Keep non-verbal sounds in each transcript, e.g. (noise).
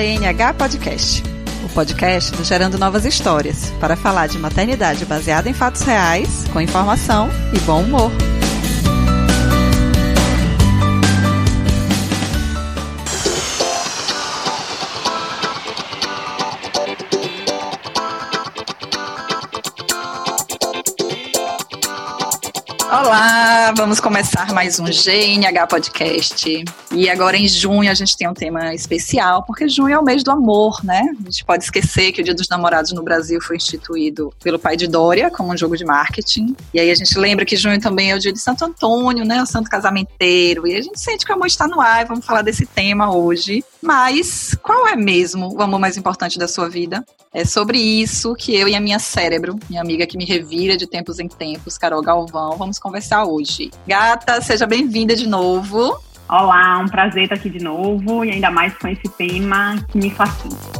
GNH Podcast, o podcast do Gerando Novas Histórias, para falar de maternidade baseada em fatos reais, com informação e bom humor. Olá, vamos começar mais um GNH Podcast. E agora em junho a gente tem um tema especial, porque junho é o mês do amor, né? A gente pode esquecer que o Dia dos Namorados no Brasil foi instituído pelo pai de Dória como um jogo de marketing. E aí a gente lembra que junho também é o dia de Santo Antônio, né? O santo casamenteiro. E a gente sente que o amor está no ar e vamos falar desse tema hoje. Mas qual é mesmo o amor mais importante da sua vida? É sobre isso que eu e a minha cérebro, minha amiga que me revira de tempos em tempos, Carol Galvão, vamos conversar hoje. Gata, seja bem-vinda de novo. Olá, um prazer estar aqui de novo e ainda mais com esse tema que me fascina.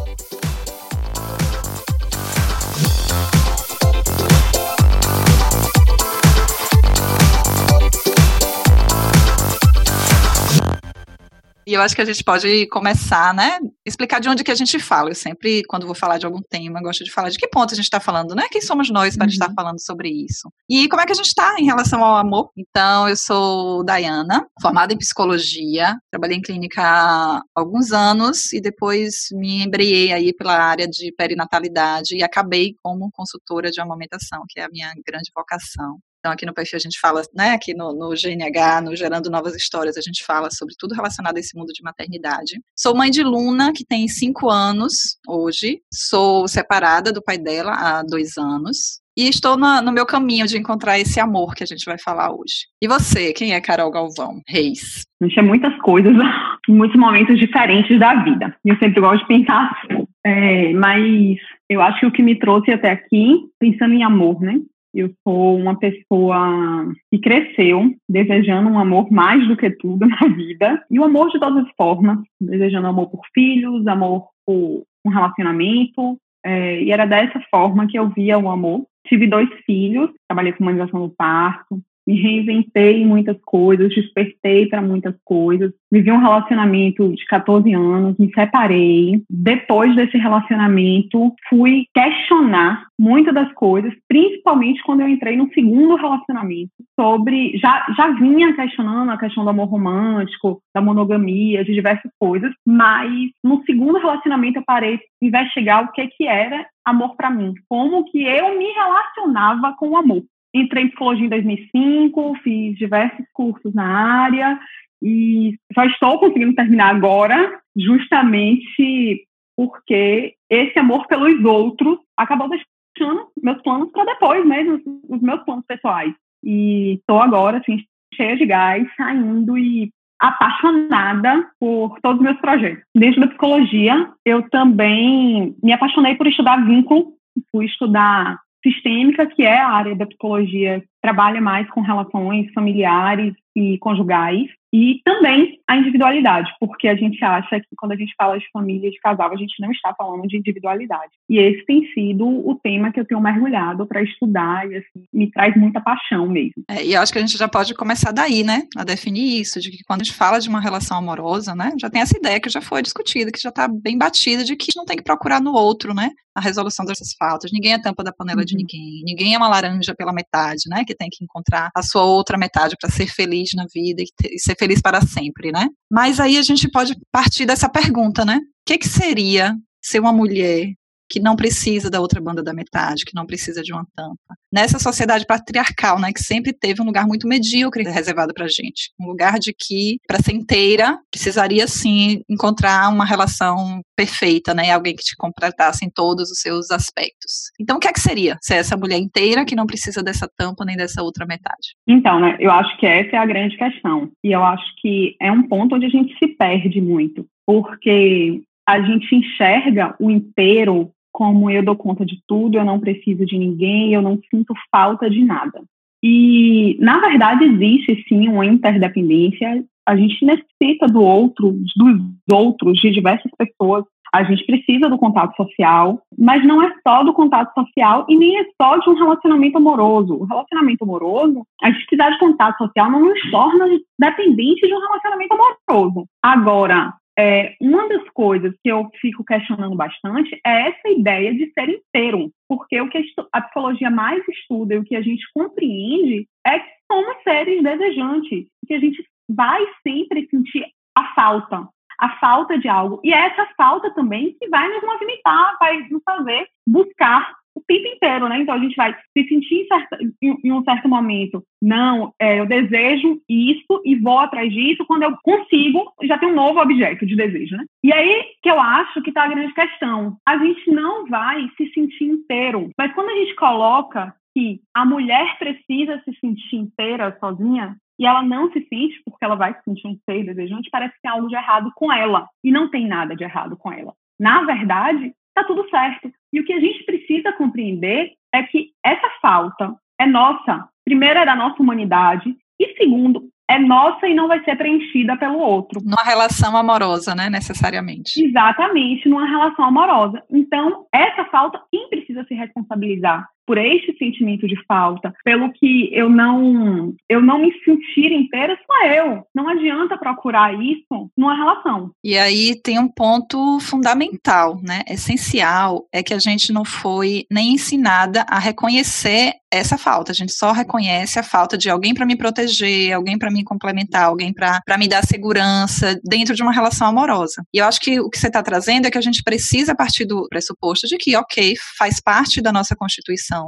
E eu acho que a gente pode começar, né? Explicar de onde que a gente fala. Eu sempre, quando vou falar de algum tema, gosto de falar de que ponto a gente está falando, né? Quem somos nós para uhum. estar falando sobre isso? E como é que a gente está em relação ao amor? Então, eu sou Dayana, formada em psicologia, trabalhei em clínica há alguns anos e depois me embreiei aí pela área de perinatalidade e acabei como consultora de amamentação, que é a minha grande vocação. Então, aqui no perfil a gente fala, né, aqui no, no, GNH, no Gerando Novas Histórias, a gente fala sobre tudo relacionado a esse mundo de maternidade. Sou mãe de Luna, que tem cinco anos hoje. Sou separada do pai dela há dois anos. E estou no, meu caminho de encontrar esse amor que a gente vai falar hoje. E você, quem é Carol Galvão Reis? A gente é muitas coisas (laughs) muitos momentos diferentes da vida. Eu sempre gosto de pensar assim. É, mas eu acho que o que me trouxe até aqui, pensando em amor, né? Eu sou uma pessoa que cresceu desejando um amor mais do que tudo (laughs) na vida. E o amor de todas as formas. Desejando amor por filhos, amor por um relacionamento. É, e era dessa forma que eu via o amor. Tive dois filhos, trabalhei com humanização do parto, me reinventei em muitas coisas, despertei para muitas coisas. Vivi um relacionamento de 14 anos, me separei. Depois desse relacionamento, fui questionar muitas das coisas, principalmente quando eu entrei no segundo relacionamento, sobre já já vinha questionando a questão do amor romântico, da monogamia, de diversas coisas, mas no segundo relacionamento eu parei de investigar o que que era amor para mim, como que eu me relacionava com o amor. Entrei em psicologia em 2005, fiz diversos cursos na área e só estou conseguindo terminar agora, justamente porque esse amor pelos outros acabou deixando meus planos para depois mesmo, os meus planos pessoais. E estou agora, assim, cheia de gás, saindo e apaixonada por todos os meus projetos. Dentro da psicologia, eu também me apaixonei por estudar vínculo, fui estudar sistêmica, que é a área da psicologia trabalha mais com relações familiares e conjugais, e também a individualidade, porque a gente acha que quando a gente fala de família, de casal, a gente não está falando de individualidade. E esse tem sido o tema que eu tenho mergulhado para estudar e assim, me traz muita paixão mesmo. É, e eu acho que a gente já pode começar daí, né, a definir isso, de que quando a gente fala de uma relação amorosa, né, já tem essa ideia que já foi discutida, que já está bem batida, de que não tem que procurar no outro, né, a resolução dessas faltas. Ninguém é tampa da panela uhum. de ninguém, ninguém é uma laranja pela metade, né, que tem que encontrar a sua outra metade para ser feliz na vida e, e, ser feliz para sempre, né? Mas aí a gente pode partir dessa pergunta, né? O que, que seria ser uma mulher que não precisa da outra banda da metade, que não precisa de uma tampa. Nessa sociedade patriarcal, né, que sempre teve um lugar muito medíocre reservado para gente, um lugar de que para ser inteira precisaria sim encontrar uma relação perfeita, né, alguém que te completasse em todos os seus aspectos. Então, o que é que seria ser essa mulher inteira que não precisa dessa tampa nem dessa outra metade? Então, né, eu acho que essa é a grande questão e eu acho que é um ponto onde a gente se perde muito, porque a gente enxerga o inteiro como eu dou conta de tudo, eu não preciso de ninguém, eu não sinto falta de nada. E, na verdade, existe sim uma interdependência. A gente necessita do outro, dos outros, de diversas pessoas. A gente precisa do contato social, mas não é só do contato social e nem é só de um relacionamento amoroso. O relacionamento amoroso, a gente precisar de contato social não nos torna dependentes de um relacionamento amoroso. Agora, é, uma das coisas que eu fico questionando bastante é essa ideia de ser inteiro. Porque o que a psicologia mais estuda e o que a gente compreende é que somos seres desejantes, que a gente vai sempre sentir a falta, a falta de algo. E é essa falta também que vai nos movimentar, vai nos fazer buscar o tempo inteiro, né? Então a gente vai se sentir em, certa, em, em um certo momento, não, é, eu desejo isso e vou atrás disso. Quando eu consigo, já tem um novo objeto de desejo, né? E aí que eu acho que está a grande questão. A gente não vai se sentir inteiro, mas quando a gente coloca que a mulher precisa se sentir inteira sozinha, e ela não se sente porque ela vai se sentir um ser desejante, parece que tem algo de errado com ela. E não tem nada de errado com ela. Na verdade, está tudo certo. E o que a gente precisa compreender é que essa falta é nossa. Primeiro, é da nossa humanidade. E segundo, é nossa e não vai ser preenchida pelo outro. Numa relação amorosa, né, necessariamente. Exatamente, numa relação amorosa. Então, essa falta, quem precisa se responsabilizar por este sentimento de falta, pelo que eu não eu não me sentir inteira, sou eu. Não adianta procurar isso numa relação. E aí tem um ponto fundamental, né, essencial, é que a gente não foi nem ensinada a reconhecer essa falta. A gente só reconhece a falta de alguém para me proteger, alguém para me complementar, alguém para me dar segurança dentro de uma relação amorosa. E eu acho que o que você está trazendo é que a gente precisa partir do pressuposto de que, ok, faz parte da nossa constituição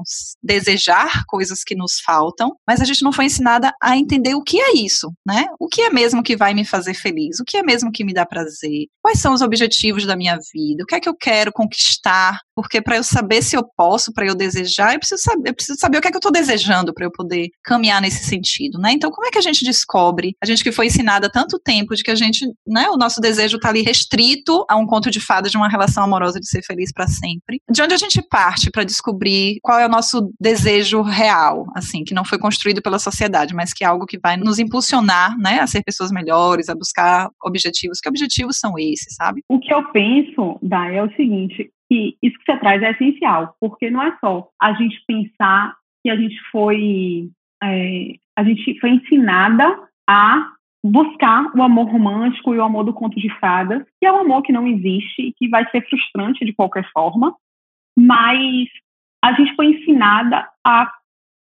desejar coisas que nos faltam, mas a gente não foi ensinada a entender o que é isso, né? O que é mesmo que vai me fazer feliz? O que é mesmo que me dá prazer? Quais são os objetivos da minha vida? O que é que eu quero conquistar? Porque para eu saber se eu posso, para eu desejar, eu preciso saber, eu preciso saber o que é que eu estou desejando para eu poder caminhar nesse sentido, né? Então, como é que a gente descobre? A gente que foi ensinada há tanto tempo de que a gente, né, o nosso desejo está ali restrito a um conto de fadas de uma relação amorosa de ser feliz para sempre. De onde a gente parte para descobrir qual é o nosso desejo real, assim, que não foi construído pela sociedade, mas que é algo que vai nos impulsionar, né, a ser pessoas melhores, a buscar objetivos. Que objetivos são esses, sabe? O que eu penso, Dai, é o seguinte, que isso que você traz é essencial, porque não é só a gente pensar que a gente foi é, a gente foi ensinada a buscar o amor romântico e o amor do conto de fadas, que é um amor que não existe e que vai ser frustrante de qualquer forma, mas a gente foi ensinada a,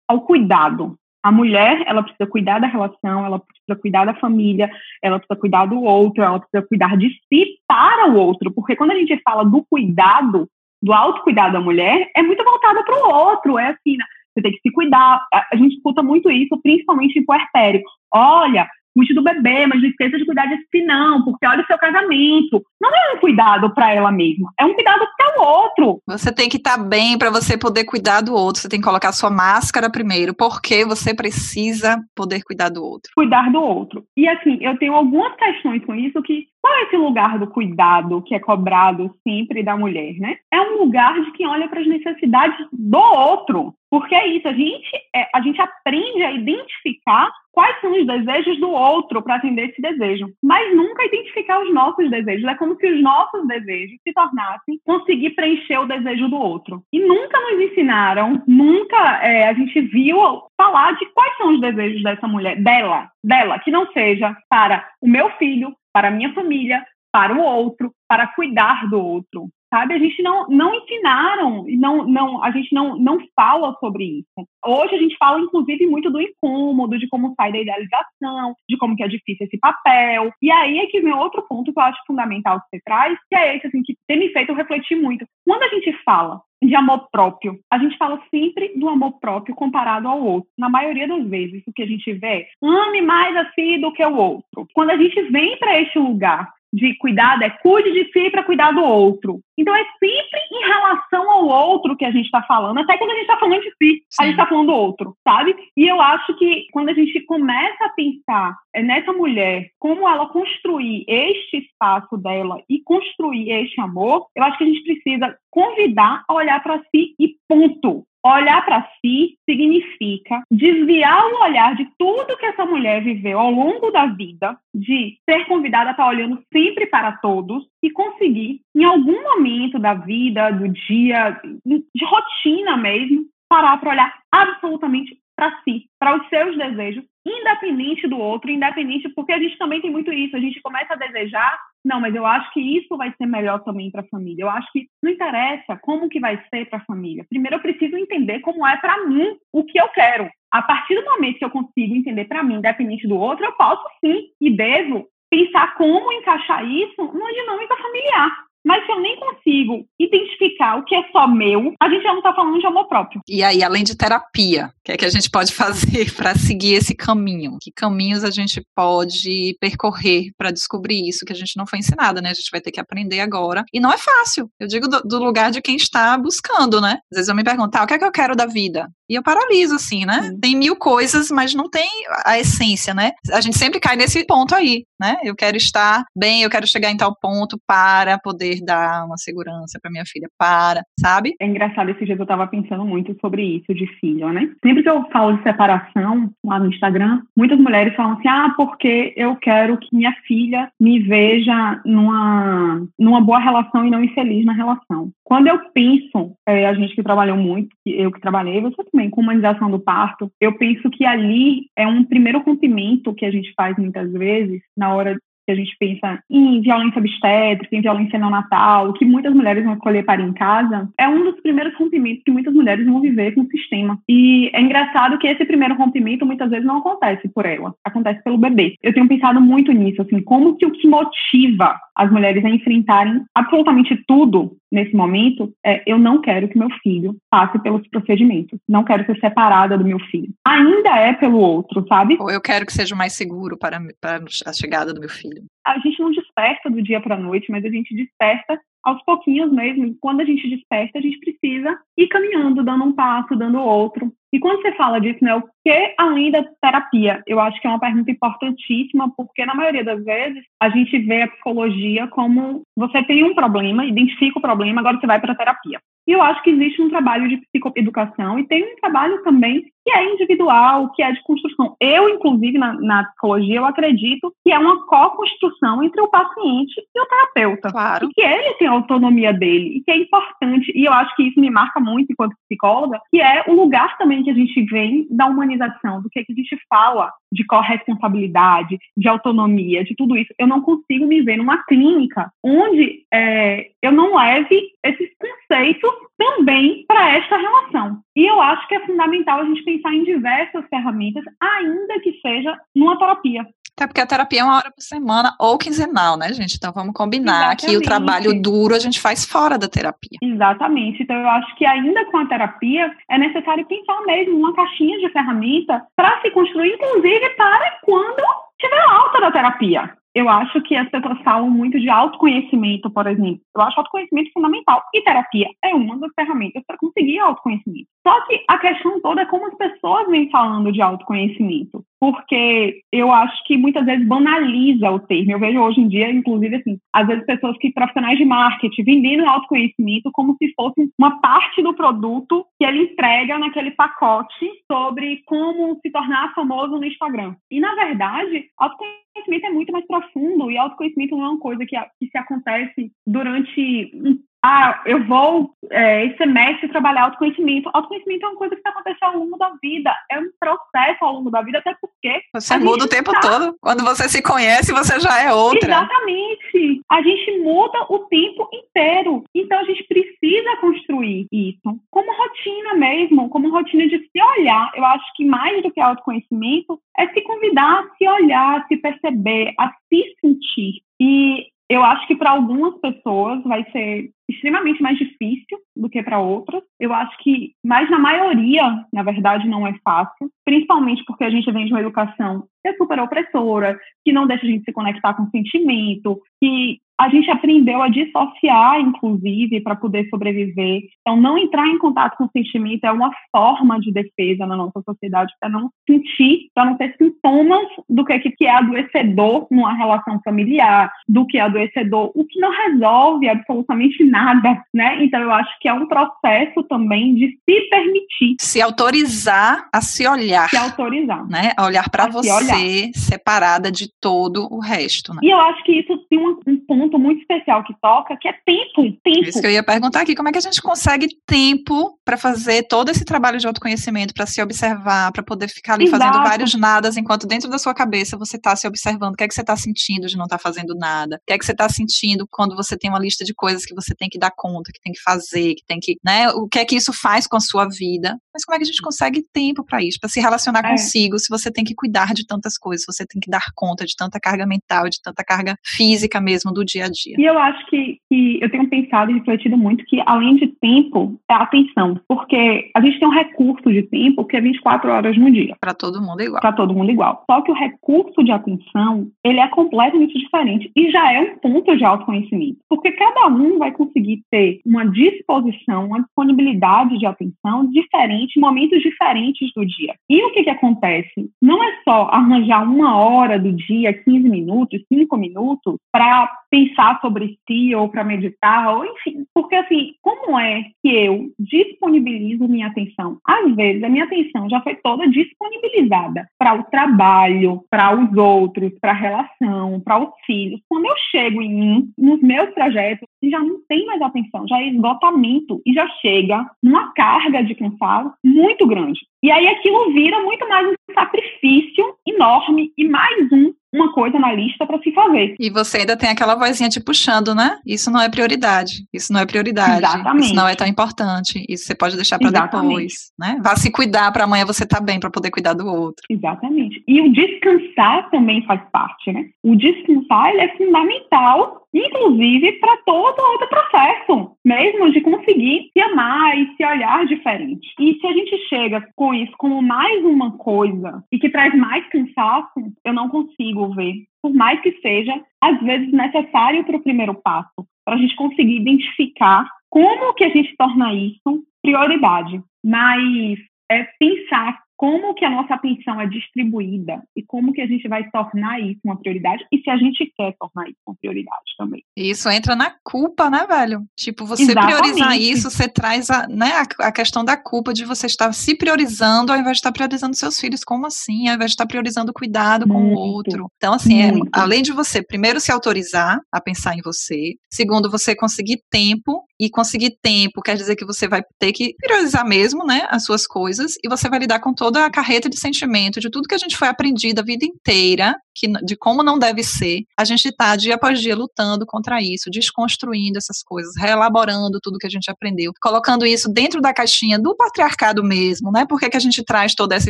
ao cuidado. A mulher, ela precisa cuidar da relação, ela precisa cuidar da família, ela precisa cuidar do outro, ela precisa cuidar de si para o outro. Porque quando a gente fala do cuidado, do autocuidado da mulher, é muito voltada para o outro. É assim, né? você tem que se cuidar. A gente escuta muito isso, principalmente em puerpério. Olha, cuide do bebê, mas não esqueça de cuidar de si não, porque olha o seu casamento. Não é um cuidado para ela mesma, é um cuidado para o outro. Você tem que estar tá bem para você poder cuidar do outro. Você tem que colocar sua máscara primeiro, porque você precisa poder cuidar do outro. Cuidar do outro. E assim, eu tenho algumas questões com isso que qual é esse lugar do cuidado que é cobrado sempre da mulher, né? É um lugar de quem olha para as necessidades do outro. Porque é isso, a gente, é, a gente aprende a identificar quais são os desejos do outro para atender esse desejo, mas nunca identificar os nossos desejos. É como se os nossos desejos se tornassem conseguir preencher o desejo do outro. E nunca nos ensinaram, nunca é, a gente viu falar de quais são os desejos dessa mulher, dela, dela, que não seja para o meu filho, para a minha família, para o outro, para cuidar do outro. Sabe, a gente não, não ensinaram, não, não, a gente não, não fala sobre isso. Hoje a gente fala, inclusive, muito do incômodo, de como sai da idealização, de como que é difícil esse papel. E aí é que vem outro ponto que eu acho fundamental que você traz, que é esse, assim, que tem me feito refletir muito. Quando a gente fala de amor próprio. A gente fala sempre do amor próprio comparado ao outro. Na maioria das vezes, o que a gente vê, ame mais a si do que o outro. Quando a gente vem para este lugar de cuidado é cuide de si para cuidar do outro. Então é sempre em relação ao outro que a gente está falando, até quando a gente está falando de si, Sim. a gente está falando do outro, sabe? E eu acho que quando a gente começa a pensar é, nessa mulher, como ela construir este espaço dela e construir este amor, eu acho que a gente precisa convidar a olhar para si e ponto. Olhar para si significa desviar o olhar de tudo que essa mulher viveu ao longo da vida, de ser convidada a estar olhando sempre para todos e conseguir, em algum momento da vida, do dia, de rotina mesmo, parar para olhar absolutamente para si, para os seus desejos, independente do outro, independente, porque a gente também tem muito isso, a gente começa a desejar Não, mas eu acho que isso vai ser melhor também para a família. Eu acho que não interessa como que vai ser para a família. Primeiro eu preciso entender como é para mim o que eu quero. A partir do momento que eu consigo entender para mim, independente do outro, eu posso sim e devo pensar como encaixar isso numa dinâmica familiar. Mas se eu nem consigo identificar o que é só meu, a gente já não está falando de amor próprio. E aí, além de terapia, o que é que a gente pode (laughs) fazer para seguir esse caminho? Que caminhos a gente pode percorrer para descobrir isso que a gente não foi ensinada, né? A gente vai ter que aprender agora. E não é fácil. Eu digo do, do lugar de quem está buscando, né? Às vezes eu me pergunto, ah, o que é que eu quero da vida? E eu paraliso, assim, né? Sim. Tem mil coisas, mas não tem a essência, né? A gente sempre cai nesse ponto aí, né? Eu quero estar bem, eu quero chegar em tal ponto para poder dar uma segurança para minha filha, para, sabe? É engraçado, esse dia eu estava pensando muito sobre isso de filho, né? Sempre que eu falo de separação lá no Instagram, muitas mulheres falam assim: ah, porque eu quero que minha filha me veja numa, numa boa relação e não infeliz na relação. Quando eu penso, é, a gente que trabalhou muito, eu que trabalhei, você também, com humanização do parto, eu penso que ali é um primeiro rompimento que a gente faz muitas vezes na hora que a gente pensa em violência obstétrica, em violência neonatal, que muitas mulheres vão escolher para em casa, é um dos primeiros rompimentos que muitas mulheres vão viver com o sistema. E é engraçado que esse primeiro rompimento muitas vezes não acontece por ela, acontece pelo bebê. Eu tenho pensado muito nisso, assim, como que o que motiva as mulheres a enfrentarem absolutamente tudo nesse momento é eu não quero que meu filho passe pelos procedimentos, não quero ser separada do meu filho. Ainda é pelo outro, sabe? Ou eu quero que seja mais seguro para, para a chegada do meu filho. A gente não desperta do dia para a noite, mas a gente desperta aos pouquinhos mesmo. Quando a gente desperta, a gente precisa ir caminhando, dando um passo, dando outro. E quando você fala disso, né, o que além da terapia? Eu acho que é uma pergunta importantíssima, porque na maioria das vezes a gente vê a psicologia como você tem um problema, identifica o problema, agora você vai para a terapia. E eu acho que existe um trabalho de psicoeducação e tem um trabalho também que é individual, que é de construção. Eu, inclusive, na, na psicologia, eu acredito que é uma co-construção entre o paciente e o terapeuta. Claro. E que ele tem a autonomia dele, e que é importante. E eu acho que isso me marca muito enquanto psicóloga, que é o lugar também que a gente vem da humanização, do que, que a gente fala de corresponsabilidade, de autonomia, de tudo isso. Eu não consigo me ver numa clínica onde é, eu não leve esses conceitos também para esta relação. E eu acho que é fundamental a gente pensar em diversas ferramentas, ainda que seja numa terapia. Até porque a terapia é uma hora por semana ou quinzenal, né, gente? Então vamos combinar Exatamente. que o trabalho duro a gente faz fora da terapia. Exatamente. Então eu acho que ainda com a terapia é necessário pensar mesmo uma caixinha de ferramenta para se construir, inclusive para quando tiver alta da terapia eu acho que as pessoas falam muito de autoconhecimento, por exemplo. Eu acho autoconhecimento fundamental. E terapia é uma das ferramentas para conseguir autoconhecimento. Só que a questão toda é como as pessoas vêm falando de autoconhecimento. Porque eu acho que muitas vezes banaliza o termo. Eu vejo hoje em dia, inclusive, assim, às vezes pessoas que, profissionais de marketing, vendendo autoconhecimento como se fosse uma parte do produto que ele entrega naquele pacote sobre como se tornar famoso no Instagram. E, na verdade, autoconhecimento é muito mais profundo e autoconhecimento não é uma coisa que, que se acontece durante um ah, eu vou é, esse semestre trabalhar autoconhecimento. Autoconhecimento é uma coisa que está acontecendo ao longo da vida, é um processo ao longo da vida, até porque. Você muda o tempo tá... todo. Quando você se conhece, você já é outra. Exatamente. A gente muda o tempo inteiro. Então a gente precisa construir isso como rotina mesmo, como rotina de se olhar. Eu acho que mais do que autoconhecimento é se convidar a se olhar, a se perceber, a se sentir. E eu acho que para algumas pessoas vai ser extremamente mais difícil do que para outras. Eu acho que, mas na maioria, na verdade, não é fácil, principalmente porque a gente vem de uma educação que é super opressora, que não deixa a gente se conectar com sentimento, que a gente aprendeu a dissociar, inclusive, para poder sobreviver. Então, não entrar em contato com o sentimento é uma forma de defesa na nossa sociedade para não sentir, para não ter sintomas do que, que é adoecedor numa relação familiar, do que é adoecedor, o que não resolve absolutamente nada, né? Então, eu acho que é um processo também de se permitir. Se autorizar a se olhar. Se autorizar. Né? A olhar para você, separada de todo o resto. Né? E eu acho que isso tem um, um ponto ponto muito especial que toca, que é tempo, tempo. Isso que eu ia perguntar aqui, como é que a gente consegue tempo para fazer todo esse trabalho de autoconhecimento, para se observar, para poder ficar ali Exato. fazendo vários nadas, enquanto dentro da sua cabeça você está se observando, o que é que você está sentindo de não estar tá fazendo nada, o que é que você está sentindo quando você tem uma lista de coisas que você tem que dar conta, que tem que fazer, que tem que, né, o que é que isso faz com a sua vida. Mas como é que a gente consegue tempo para isso, para se relacionar é. consigo, se você tem que cuidar de tantas coisas, se você tem que dar conta de tanta carga mental, de tanta carga física mesmo do dia a dia. E eu acho que, que eu tenho pensado e refletido muito que além de tempo, é atenção, porque a gente tem um recurso de tempo que é 24 horas no dia. Para todo mundo igual. Para todo mundo igual. Só que o recurso de atenção, ele é completamente diferente e já é um ponto de autoconhecimento, porque cada um vai conseguir ter uma disposição, uma disponibilidade de atenção diferente em momentos diferentes do dia. E o que que acontece? Não é só arranjar uma hora do dia, 15 minutos, 5 minutos para pensar sobre si ou para meditar, ou enfim, porque assim, como é que eu disponibilizo minha atenção? Às vezes a minha atenção já foi toda disponibilizada para o trabalho, para os outros, para a relação, para os filhos. Quando eu chego em mim, nos meus projetos, já não tem mais atenção, já é esgotamento e já chega numa carga de cansaço muito grande. E aí aquilo vira muito mais um sacrifício enorme e mais um uma coisa na lista para se fazer. E você ainda tem aquela vozinha te puxando, né? Isso não é prioridade. Isso não é prioridade. Exatamente. Isso não é tão importante. Isso você pode deixar para depois, né? Vá se cuidar para amanhã você estar tá bem para poder cuidar do outro. Exatamente. E o descansar também faz parte, né? O descansar ele é fundamental inclusive para todo outro processo, mesmo de conseguir se amar e se olhar diferente. E se a gente chega com isso como mais uma coisa e que traz mais cansaço, eu não consigo ver, por mais que seja, às vezes, necessário para o primeiro passo, para a gente conseguir identificar como que a gente torna isso prioridade. Mas é pensar como que a nossa atenção é distribuída e como que a gente vai tornar isso uma prioridade e se a gente quer tornar isso uma prioridade também. Isso entra na culpa, né, velho? Tipo, você Exatamente. priorizar isso, você traz a, né, a, questão da culpa de você estar se priorizando ao invés de estar priorizando seus filhos. Como assim? Ao invés de estar priorizando o cuidado muito, com o outro. Então, assim, é, além de você, primeiro, se autorizar a pensar em você. Segundo, você conseguir tempo e conseguir tempo quer dizer que você vai ter que priorizar mesmo, né, as suas coisas e você vai lidar com toda a carreta de sentimento de tudo que a gente foi aprendido a vida inteira que, de como não deve ser, a gente está dia após dia lutando contra isso, desconstruindo essas coisas, reelaborando tudo que a gente aprendeu, colocando isso dentro da caixinha do patriarcado mesmo, né? Por que, que a gente traz toda essa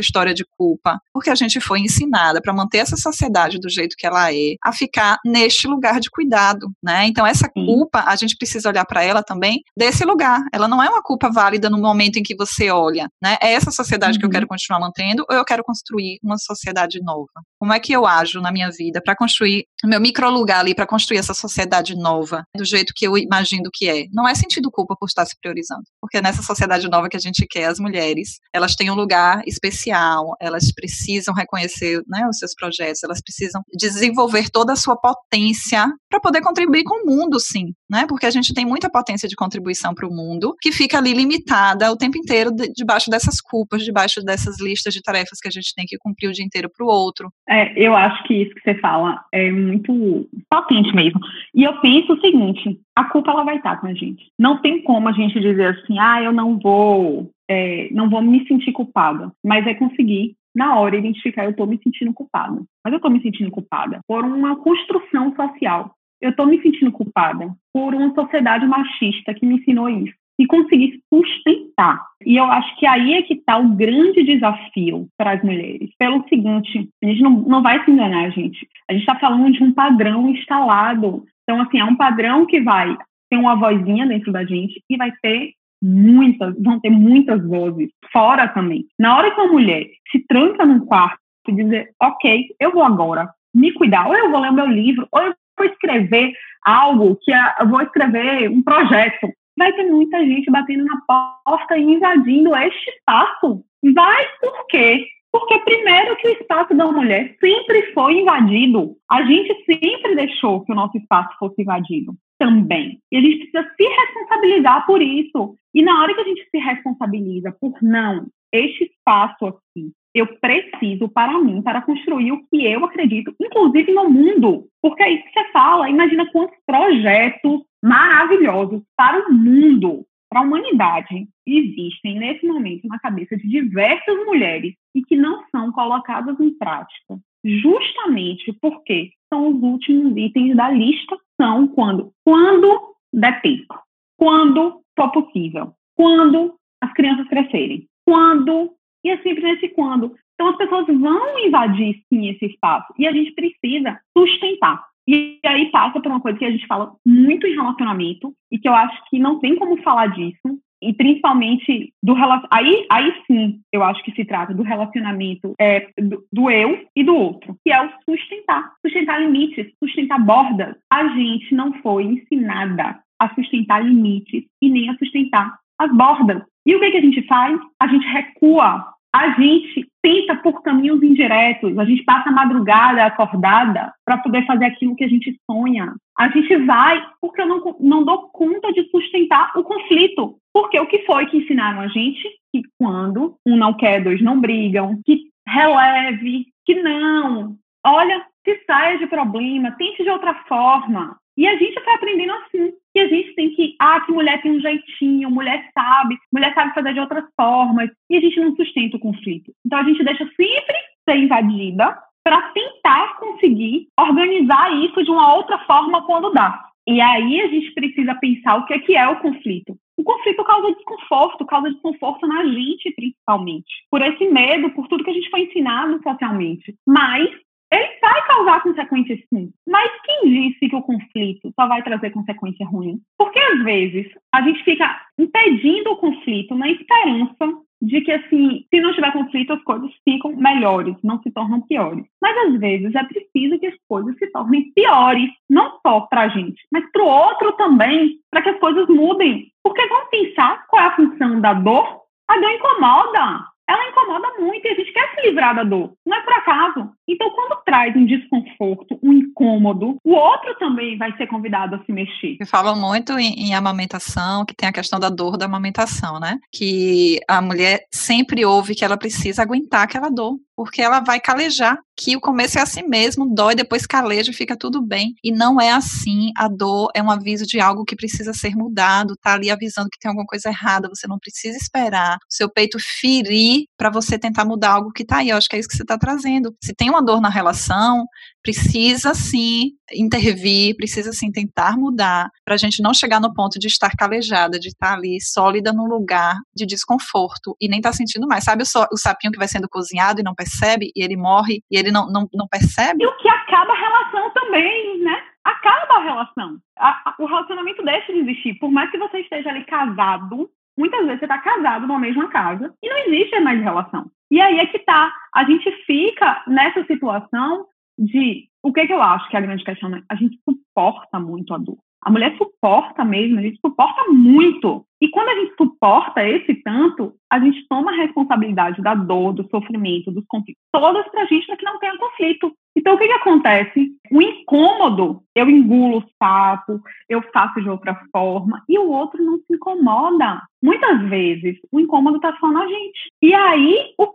história de culpa? Porque a gente foi ensinada para manter essa sociedade do jeito que ela é, a ficar neste lugar de cuidado, né? Então essa culpa, a gente precisa olhar para ela também desse lugar. Ela não é uma culpa válida no momento em que você olha, né? É essa sociedade uhum. que eu uhum. quero continuar mantendo ou eu quero construir uma sociedade nova? Como é que eu ajo na minha vida para construir o meu micro lugar ali, para construir essa sociedade nova, do jeito que eu imagino que é. Não é sentido culpa por estar se priorizando, porque nessa sociedade nova que a gente quer, as mulheres, elas têm um lugar especial, elas precisam reconhecer né, os seus projetos, elas precisam desenvolver toda a sua potência para poder contribuir com o mundo, sim, né? Porque a gente tem muita potência de contribuição para o mundo que fica ali limitada o tempo inteiro de, debaixo dessas culpas, debaixo dessas listas de tarefas que a gente tem que cumprir o dia inteiro para o outro. É, eu acho que isso que você fala é muito potente mesmo. E eu penso o seguinte: a culpa ela vai estar com a gente. Não tem como a gente dizer assim, ah, eu não vou, é, não vou me sentir culpada. Mas é conseguir na hora identificar eu estou me sentindo culpada. Mas eu estou me sentindo culpada por uma construção social. Eu estou me sentindo culpada por uma sociedade machista que me ensinou isso e conseguir sustentar. E eu acho que aí é que está o grande desafio para as mulheres. Pelo seguinte, a gente não, não vai se enganar, gente. A gente está falando de um padrão instalado. Então, assim, é um padrão que vai ter uma vozinha dentro da gente e vai ter muitas, vão ter muitas vozes fora também. Na hora que uma mulher se tranca num quarto e dizer, ok, eu vou agora me cuidar, ou eu vou ler o meu livro, ou eu vou escrever algo que eu vou escrever um projeto vai ter muita gente batendo na porta e invadindo este espaço. Vai por quê? Porque, primeiro, que o espaço da mulher sempre foi invadido. A gente sempre deixou que o nosso espaço fosse invadido também. E a gente precisa se responsabilizar por isso. E na hora que a gente se responsabiliza por não, este espaço aqui eu preciso para mim, para construir o que eu acredito, inclusive no mundo. Porque é isso que você fala, imagina quantos projetos maravilhosos para o mundo, para a humanidade, existem nesse momento na cabeça de diversas mulheres e que não são colocadas em prática. Justamente porque são os últimos itens da lista, são quando, quando der tempo, quando for possível, quando as crianças crescerem, quando e é sempre nesse quando. Então as pessoas vão invadir sim esse espaço e a gente precisa sustentar. E aí passa por uma coisa que a gente fala muito em relacionamento e que eu acho que não tem como falar disso. E principalmente do aí aí sim eu acho que se trata do relacionamento é, do, do eu e do outro, que é o sustentar, sustentar limites, sustentar bordas. A gente não foi ensinada a sustentar limites e nem a sustentar as bordas. E o que, que a gente faz? A gente recua, a gente tenta por caminhos indiretos, a gente passa a madrugada acordada para poder fazer aquilo que a gente sonha. A gente vai porque eu não, não dou conta de sustentar o conflito. Porque o que foi que ensinaram a gente? Que quando um não quer, dois não brigam, que releve, que não. Olha, se saia de problema, tente de outra forma. E a gente foi aprendendo assim. E a gente tem que, ah, que mulher tem um jeitinho, mulher sabe, mulher sabe fazer de outras formas. E a gente não sustenta o conflito. Então a gente deixa sempre ser invadida para tentar conseguir organizar isso de uma outra forma quando dá. E aí a gente precisa pensar o que é, que é o conflito. O conflito causa desconforto, causa desconforto na gente, principalmente. Por esse medo, por tudo que a gente foi ensinado socialmente. Mas ele vai causar consequências sim. Mas quem disse que o conflito só vai trazer consequência ruim? Porque às vezes a gente fica impedindo o conflito na esperança de que, assim, se não tiver conflito, as coisas ficam melhores, não se tornam piores. Mas às vezes é preciso que as coisas se tornem piores, não só para a gente, mas para o outro também, para que as coisas mudem. Porque vamos pensar qual é a função da dor? A dor incomoda ela incomoda muito e a gente quer se livrar da dor. Não é por acaso. Então, quando traz um desconforto, um incômodo, o outro também vai ser convidado a se mexer. Eu falo muito em, em amamentação, que tem a questão da dor da amamentação, né? Que a mulher sempre ouve que ela precisa aguentar aquela dor porque ela vai calejar, que o começo é assim mesmo, dói, depois caleja, fica tudo bem. E não é assim. A dor é um aviso de algo que precisa ser mudado, tá ali avisando que tem alguma coisa errada, você não precisa esperar seu peito ferir para você tentar mudar algo que tá aí. Eu acho que é isso que você está trazendo. Se tem uma dor na relação, precisa sim intervir, precisa sim tentar mudar, para a gente não chegar no ponto de estar calejada, de estar ali sólida num lugar de desconforto e nem estar tá sentindo mais. Sabe o, so, o, sapinho que vai sendo cozinhado e não percebe, e ele morre e ele não, não, não percebe? E o que acaba a relação também, né? Acaba a relação. A, a, o relacionamento deixa de existir. Por mais que você esteja ali casado, muitas vezes você está casado numa mesma casa e não existe mais relação. E aí é que tá. A gente fica nessa situação de o que, que eu acho que é a grande questão, né? A gente suporta muito a dor. A mulher suporta mesmo, a gente suporta muito. E quando a gente suporta esse tanto, a gente toma a responsabilidade da dor, do sofrimento, dos conflitos, todas pra gente para que não tenha conflito. Então, o que, que acontece? O incômodo, eu engulo o sapo, eu faço de outra forma, e o outro não se incomoda. Muitas vezes, o incômodo está só na gente. E aí, o,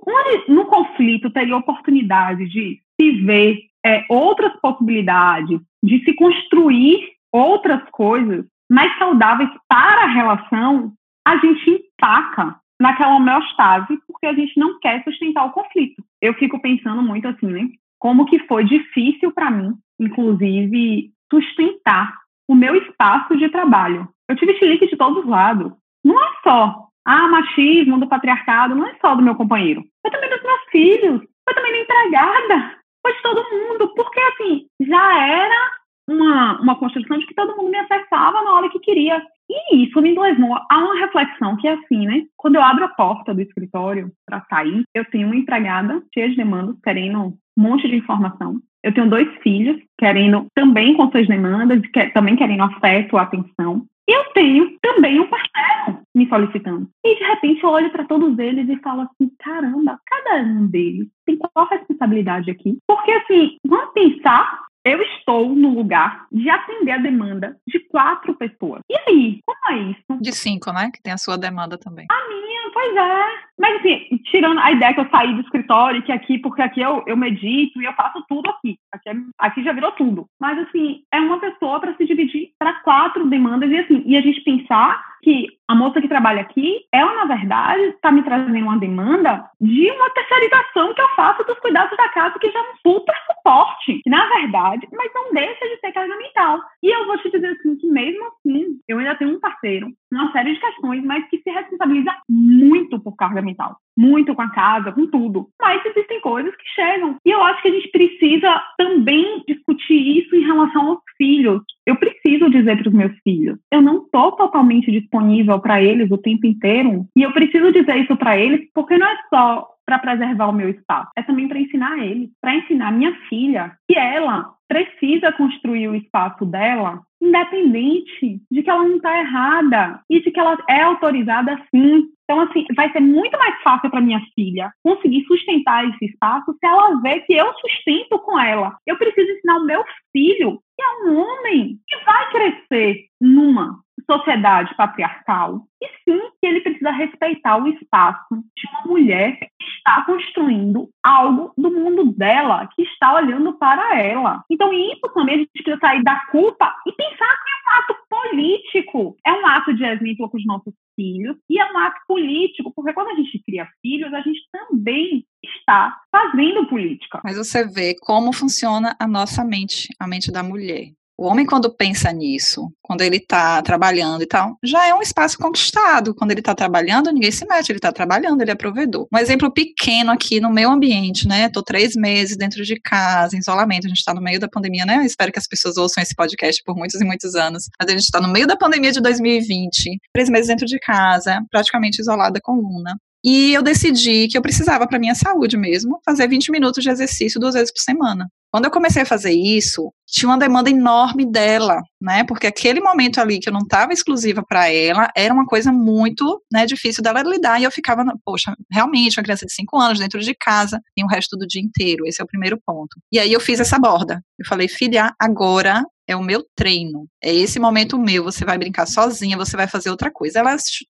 no conflito, teria oportunidade de se ver é, outras possibilidades, de se construir outras coisas mais saudáveis para a relação, a gente empaca naquela homeostase porque a gente não quer sustentar o conflito. Eu fico pensando muito assim, né? Como que foi difícil para mim, inclusive, sustentar o meu espaço de trabalho. Eu tive chilique de todos os lados. Não é só ah, machismo do patriarcado, não é só do meu companheiro. Foi também dos meus filhos, foi também da empregada, de todo mundo. Porque, assim, já era uma, uma construção de que todo mundo me acessava na hora que queria. E isso me levou a uma reflexão que é assim, né? Quando eu abro a porta do escritório para sair, eu tenho uma empregada cheia de demandas, querendo um monte de informação. Eu tenho dois filhos querendo também com suas demandas, que, também querendo afeto, atenção. E eu tenho também um parceiro me solicitando. E de repente eu olho para todos eles e falo assim: caramba, cada um deles tem qual responsabilidade aqui? Porque assim, vamos pensar eu estou no lugar de atender a demanda de quatro pessoas. E aí, como é isso? De cinco, né? Que tem a sua demanda também. A minha pois é. Mas assim, tirando a ideia que eu saí do escritório, que aqui, porque aqui eu, eu medito e eu faço tudo aqui. Aqui, é, aqui já virou tudo. Mas assim, é uma pessoa para se dividir para quatro demandas e assim, e a gente pensar que a moça que trabalha aqui, ela, na verdade, está me trazendo uma demanda de uma terceirização que eu faço dos cuidados da casa, que já é um super suporte, na verdade, mas não deixa de ser carga mental. E eu vou te dizer assim, que mesmo assim, eu ainda tenho um parceiro, uma série de questões, mas que se responsabiliza muito por carga mental. Muito com a casa, com tudo. Mas existem coisas que chegam. E eu acho que a gente precisa também discutir isso em relação aos filhos. Eu preciso dizer para os meus filhos, eu não estou totalmente disponível para eles o tempo inteiro. E eu preciso dizer isso para eles porque não é só para preservar o meu espaço, é também para ensinar ele, para ensinar minha filha que ela precisa construir o espaço dela, independente de que ela não está errada e de que ela é autorizada sim. Então, assim, vai ser muito mais fácil para minha filha conseguir sustentar esse espaço se ela vê que eu sustento com ela. Eu preciso ensinar o meu filho, que é um homem, que vai crescer numa sociedade patriarcal, e sim que ele precisa respeitar o espaço de uma mulher que está construindo algo do mundo dela, que está olhando para ela. Então, isso também a gente precisa sair da culpa e pensar que é um ato político. É um ato de exemplo com os nossos filhos e é um ato político, porque quando a gente cria filhos, a gente também está fazendo política. Mas você vê como funciona a nossa mente, a mente da mulher. O homem, quando pensa nisso, quando ele está trabalhando e tal, já é um espaço conquistado. Quando ele está trabalhando, ninguém se mete, ele está trabalhando, ele é provedor. Um exemplo pequeno aqui no meu ambiente, né? Estou três meses dentro de casa, em isolamento, a gente está no meio da pandemia, né? Eu espero que as pessoas ouçam esse podcast por muitos e muitos anos. Mas a gente está no meio da pandemia de 2020, três meses dentro de casa, praticamente isolada com Luna. E eu decidi que eu precisava para minha saúde mesmo fazer 20 minutos de exercício duas vezes por semana. Quando eu comecei a fazer isso, tinha uma demanda enorme dela, né? Porque aquele momento ali que eu não estava exclusiva para ela, era uma coisa muito, né, difícil dela lidar. E eu ficava, poxa, realmente, uma criança de 5 anos dentro de casa e o resto do dia inteiro. Esse é o primeiro ponto. E aí eu fiz essa borda. Eu falei, filha, agora é o meu treino. É esse momento meu. Você vai brincar sozinha, você vai fazer outra coisa. Ela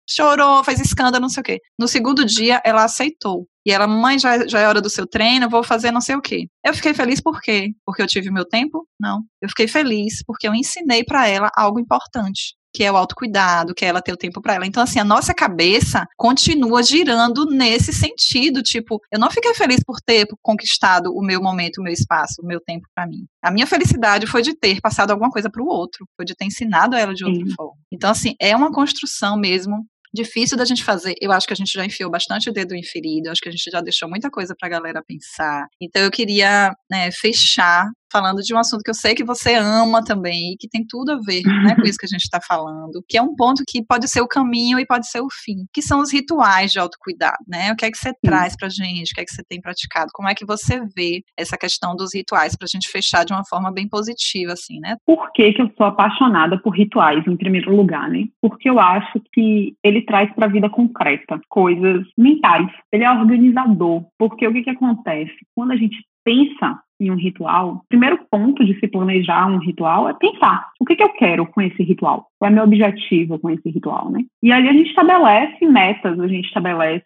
chorou, fez escândalo, não sei o quê. No segundo dia, ela aceitou. E ela, mãe, já, já é hora do seu treino, vou fazer não sei o quê. Eu fiquei feliz por quê? Porque eu tive meu tempo? Não. Eu fiquei feliz porque eu ensinei para ela algo importante que é o autocuidado, que é ela ter o tempo para ela. Então, assim, a nossa cabeça continua girando nesse sentido. Tipo, eu não fiquei feliz por ter conquistado o meu momento, o meu espaço, o meu tempo para mim. A minha felicidade foi de ter passado alguma coisa para o outro, foi de ter ensinado a ela de outra Sim. forma. Então, assim, é uma construção mesmo difícil da gente fazer. Eu acho que a gente já enfiou bastante o dedo inferido, acho que a gente já deixou muita coisa para a galera pensar. Então eu queria né, fechar falando de um assunto que eu sei que você ama também e que tem tudo a ver né, com (laughs) isso que a gente está falando, que é um ponto que pode ser o caminho e pode ser o fim, que são os rituais de autocuidado, né? O que é que você Sim. traz pra gente, o que é que você tem praticado, como é que você vê essa questão dos rituais pra gente fechar de uma forma bem positiva, assim, né? Por que, que eu sou apaixonada por rituais, em primeiro lugar, né? Porque eu acho que ele traz pra vida concreta coisas mentais, ele é organizador, porque o que que acontece? Quando a gente pensa em um ritual, o primeiro ponto de se planejar um ritual é pensar o que, que eu quero com esse ritual, qual é meu objetivo com esse ritual, né? E ali a gente estabelece metas, a gente estabelece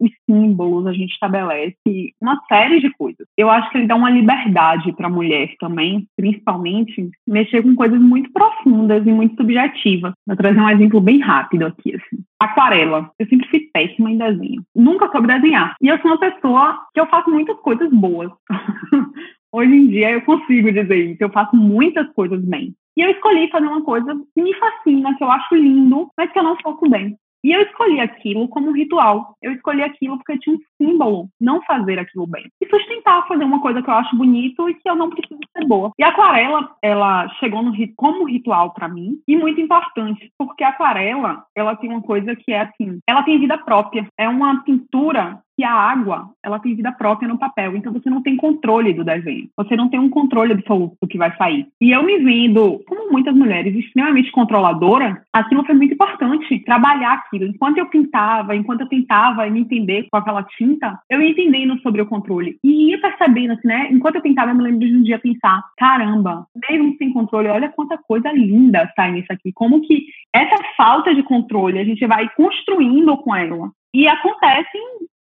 os símbolos, a gente estabelece uma série de coisas. Eu acho que ele dá uma liberdade para a mulher também, principalmente, mexer com coisas muito profundas e muito subjetivas. Vou trazer um exemplo bem rápido aqui, assim. Aquarela. Eu sempre fui péssima em desenho. Nunca soube desenhar. E eu sou uma pessoa que eu faço muitas coisas boas. (laughs) Hoje em dia eu consigo dizer isso, eu faço muitas coisas bem. E eu escolhi fazer uma coisa que me fascina, que eu acho lindo, mas que eu não faço bem. E eu escolhi aquilo como um ritual. Eu escolhi aquilo porque tinha um símbolo não fazer aquilo bem. E sustentar fazer uma coisa que eu acho bonito e que eu não preciso ser boa. E a aquarela, ela chegou no, como ritual para mim e muito importante, porque a aquarela, ela tem uma coisa que é assim, ela tem vida própria. É uma pintura que a água ela tem vida própria no papel, então você não tem controle do desenho, você não tem um controle absoluto do que vai sair. E eu me vendo, como muitas mulheres, extremamente controladora, aquilo foi muito importante, trabalhar aquilo. Enquanto eu pintava, enquanto eu tentava me entender com aquela tinta, eu ia entendendo sobre o controle e ia percebendo, assim, né? Enquanto eu pintava, eu me lembro de um dia pensar, caramba, mesmo sem controle, olha quanta coisa linda sai nisso aqui, como que essa falta de controle a gente vai construindo com ela. e acontecem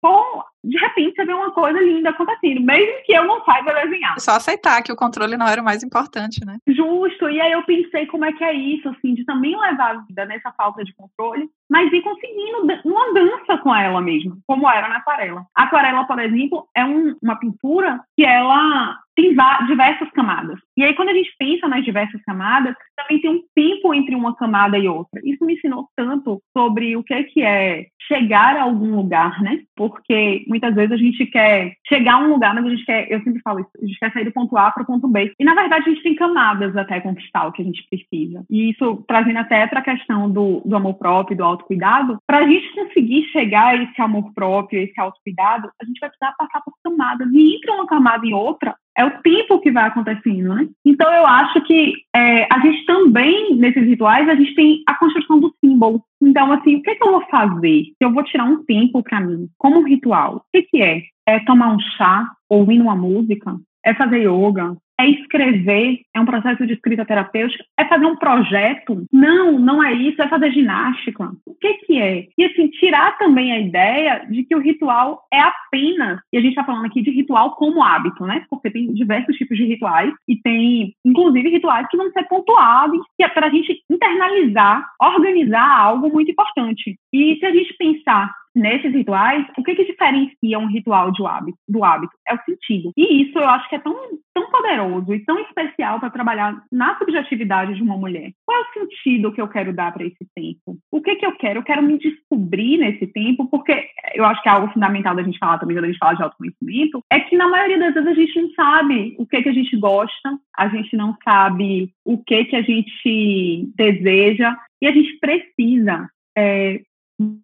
com de repente você vê uma coisa linda acontecendo, mesmo que eu não saiba desenhar. Só aceitar que o controle não era o mais importante, né? Justo. E aí eu pensei como é que é isso, assim, de também levar a vida nessa falta de controle, mas ir conseguindo uma dança com ela mesmo, como era na aquarela. A aquarela, por exemplo, é um, uma pintura que ela tem diversas camadas. E aí, quando a gente pensa nas diversas camadas, também tem um tempo entre uma camada e outra. Isso me ensinou tanto sobre o que é chegar a algum lugar, né? Porque muitas vezes a gente quer chegar a um lugar, mas a gente quer, eu sempre falo isso, a gente quer sair do ponto A para o ponto B. E na verdade a gente tem camadas até conquistar o que a gente precisa. E isso trazendo até para a questão do, do amor próprio, do autocuidado, para a gente conseguir chegar a esse amor próprio, esse autocuidado, a gente vai precisar passar por camadas. E entre uma camada e outra, é o tempo que vai acontecendo, né? Então eu acho que é, a gente também, nesses rituais, a gente tem a construção do símbolo. Então, assim, o que, é que eu vou fazer? Eu vou tirar um tempo para mim, como ritual. O que, que é? É tomar um chá, ouvir uma música? É fazer yoga? É escrever, é um processo de escrita terapêutica, é fazer um projeto. Não, não é isso, é fazer ginástica. O que que é? E assim, tirar também a ideia de que o ritual é apenas, e a gente está falando aqui de ritual como hábito, né? Porque tem diversos tipos de rituais e tem, inclusive, rituais que vão ser pontuados, que é para a gente internalizar, organizar algo muito importante. E se a gente pensar nesses rituais, o que, que diferencia um ritual de hábito, do hábito? É o sentido. E isso eu acho que é tão, tão poderoso e tão especial para trabalhar na subjetividade de uma mulher. Qual é o sentido que eu quero dar para esse tempo? O que, que eu quero? Eu quero me descobrir nesse tempo, porque eu acho que é algo fundamental da gente falar também quando a gente fala de autoconhecimento, é que na maioria das vezes a gente não sabe o que, que a gente gosta, a gente não sabe o que, que a gente deseja, e a gente precisa é,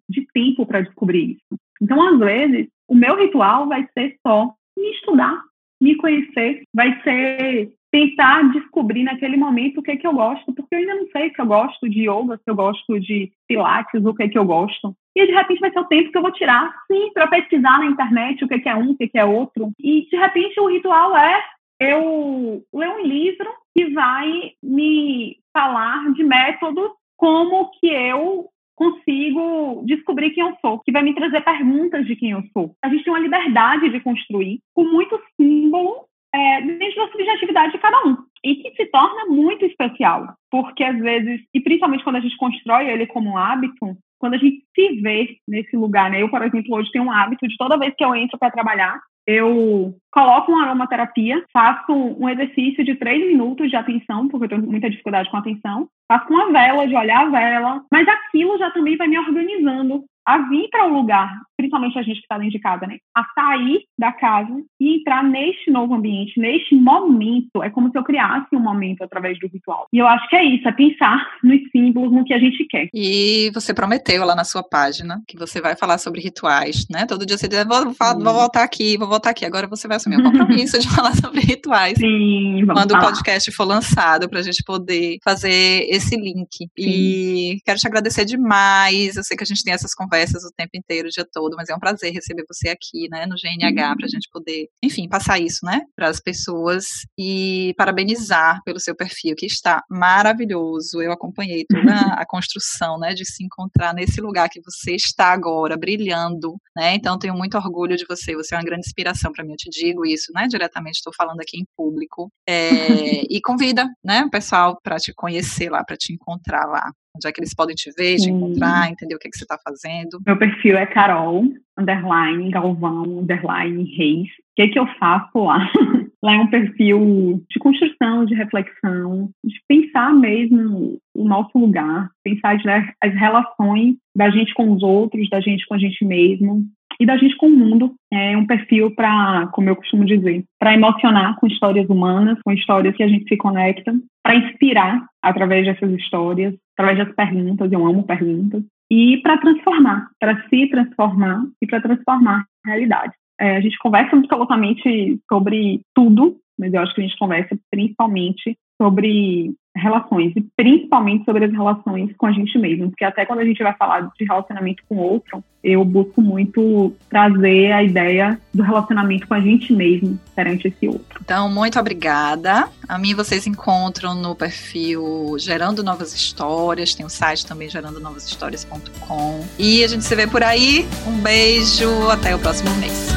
de tempo para descobrir isso. Então, às vezes, o meu ritual vai ser só me estudar, me conhecer, vai ser tentar descobrir naquele momento o que é que eu gosto, porque eu ainda não sei se eu gosto de yoga, se eu gosto de pilates, o que é que eu gosto. E de repente vai ser o tempo que eu vou tirar, sim, para pesquisar na internet o que é, que é um, o que é, que é outro. E de repente o ritual é eu ler um livro que vai me falar de métodos como que eu consigo descobrir quem eu sou, que vai me trazer perguntas de quem eu sou. A gente tem uma liberdade de construir com muito símbolo é, dentro da subjetividade de cada um. E que se torna muito especial, porque às vezes, e principalmente quando a gente constrói ele como um hábito, quando a gente se vê nesse lugar, né? Eu, por exemplo, hoje tenho um hábito de toda vez que eu entro para trabalhar, eu coloco uma aromaterapia, faço um exercício de três minutos de atenção, porque eu tenho muita dificuldade com atenção, faço uma vela, de olhar a vela, mas aquilo já também vai me organizando a vir para o lugar, principalmente a gente que está dentro de casa, né? A sair da casa e entrar neste novo ambiente, neste momento. É como se eu criasse um momento através do ritual. E eu acho que é isso, é pensar nos símbolos, no que a gente quer. E você prometeu lá na sua página que você vai falar sobre rituais, né? Todo dia você diz, vou, vou, vou voltar aqui, vou voltar aqui. Agora você vai assumir o compromisso de (laughs) falar sobre rituais. Sim, vamos Quando falar. o podcast for lançado, para a gente poder fazer esse link. Sim. E quero te agradecer demais. Eu sei que a gente tem essas conversas conversas o tempo inteiro, o dia todo, mas é um prazer receber você aqui, né, no GNH, uhum. para a gente poder, enfim, passar isso, né, para as pessoas e parabenizar pelo seu perfil, que está maravilhoso. Eu acompanhei toda (laughs) a construção, né, de se encontrar nesse lugar que você está agora, brilhando, né, então tenho muito orgulho de você, você é uma grande inspiração para mim, eu te digo isso, né, diretamente, estou falando aqui em público, é, (laughs) e convida, né, o pessoal para te conhecer lá, para te encontrar lá onde é que eles podem te ver, te encontrar, entender o que, é que você está fazendo. Meu perfil é Carol, underline, Galvão, underline, Reis. O que, é que eu faço lá? (laughs) lá é um perfil de construção, de reflexão, de pensar mesmo o nosso lugar, pensar as relações da gente com os outros, da gente com a gente mesmo, e da gente com o mundo. É um perfil para, como eu costumo dizer, para emocionar com histórias humanas, com histórias que a gente se conecta, para inspirar através dessas histórias, através das perguntas, eu amo perguntas, e para transformar, para se transformar e para transformar a realidade. É, a gente conversa absolutamente sobre tudo, mas eu acho que a gente conversa principalmente sobre relações, e principalmente sobre as relações com a gente mesmo, porque até quando a gente vai falar de relacionamento com outro, eu busco muito trazer a ideia do relacionamento com a gente mesmo perante esse outro. Então, muito obrigada. A mim vocês encontram no perfil Gerando Novas Histórias, tem o site também gerandonovashistórias.com. E a gente se vê por aí. Um beijo, até o próximo mês.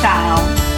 Tchau.